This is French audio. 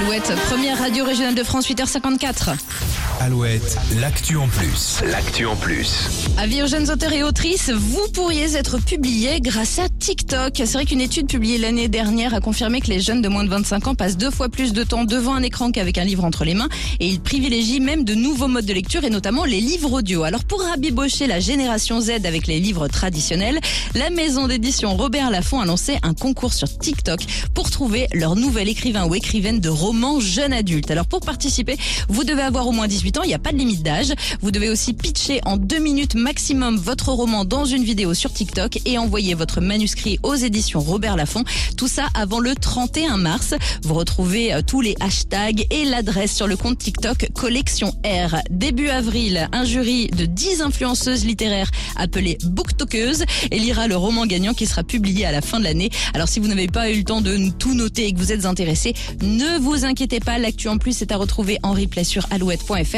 Alouette, première radio régionale de France, 8h54. Alouette, l'actu en plus. L'actu en plus. Avis aux jeunes auteurs et autrices, vous pourriez être publié grâce à TikTok. C'est vrai qu'une étude publiée l'année dernière a confirmé que les jeunes de moins de 25 ans passent deux fois plus de temps devant un écran qu'avec un livre entre les mains et ils privilégient même de nouveaux modes de lecture et notamment les livres audio. Alors pour rabibocher la génération Z avec les livres traditionnels, la maison d'édition Robert Laffont a lancé un concours sur TikTok pour trouver leur nouvel écrivain ou écrivaine de romans jeunes adultes. Alors pour participer, vous devez avoir au moins 18 ans, il n'y a pas de limite d'âge. Vous devez aussi pitcher en deux minutes maximum votre roman dans une vidéo sur TikTok et envoyer votre manuscrit aux éditions Robert Laffont. Tout ça avant le 31 mars. Vous retrouvez euh, tous les hashtags et l'adresse sur le compte TikTok Collection R. Début avril, un jury de 10 influenceuses littéraires appelées booktokeuses lira le roman gagnant qui sera publié à la fin de l'année. Alors si vous n'avez pas eu le temps de tout noter et que vous êtes intéressé, ne vous inquiétez pas, l'actu en plus est à retrouver en replay sur alouette.fr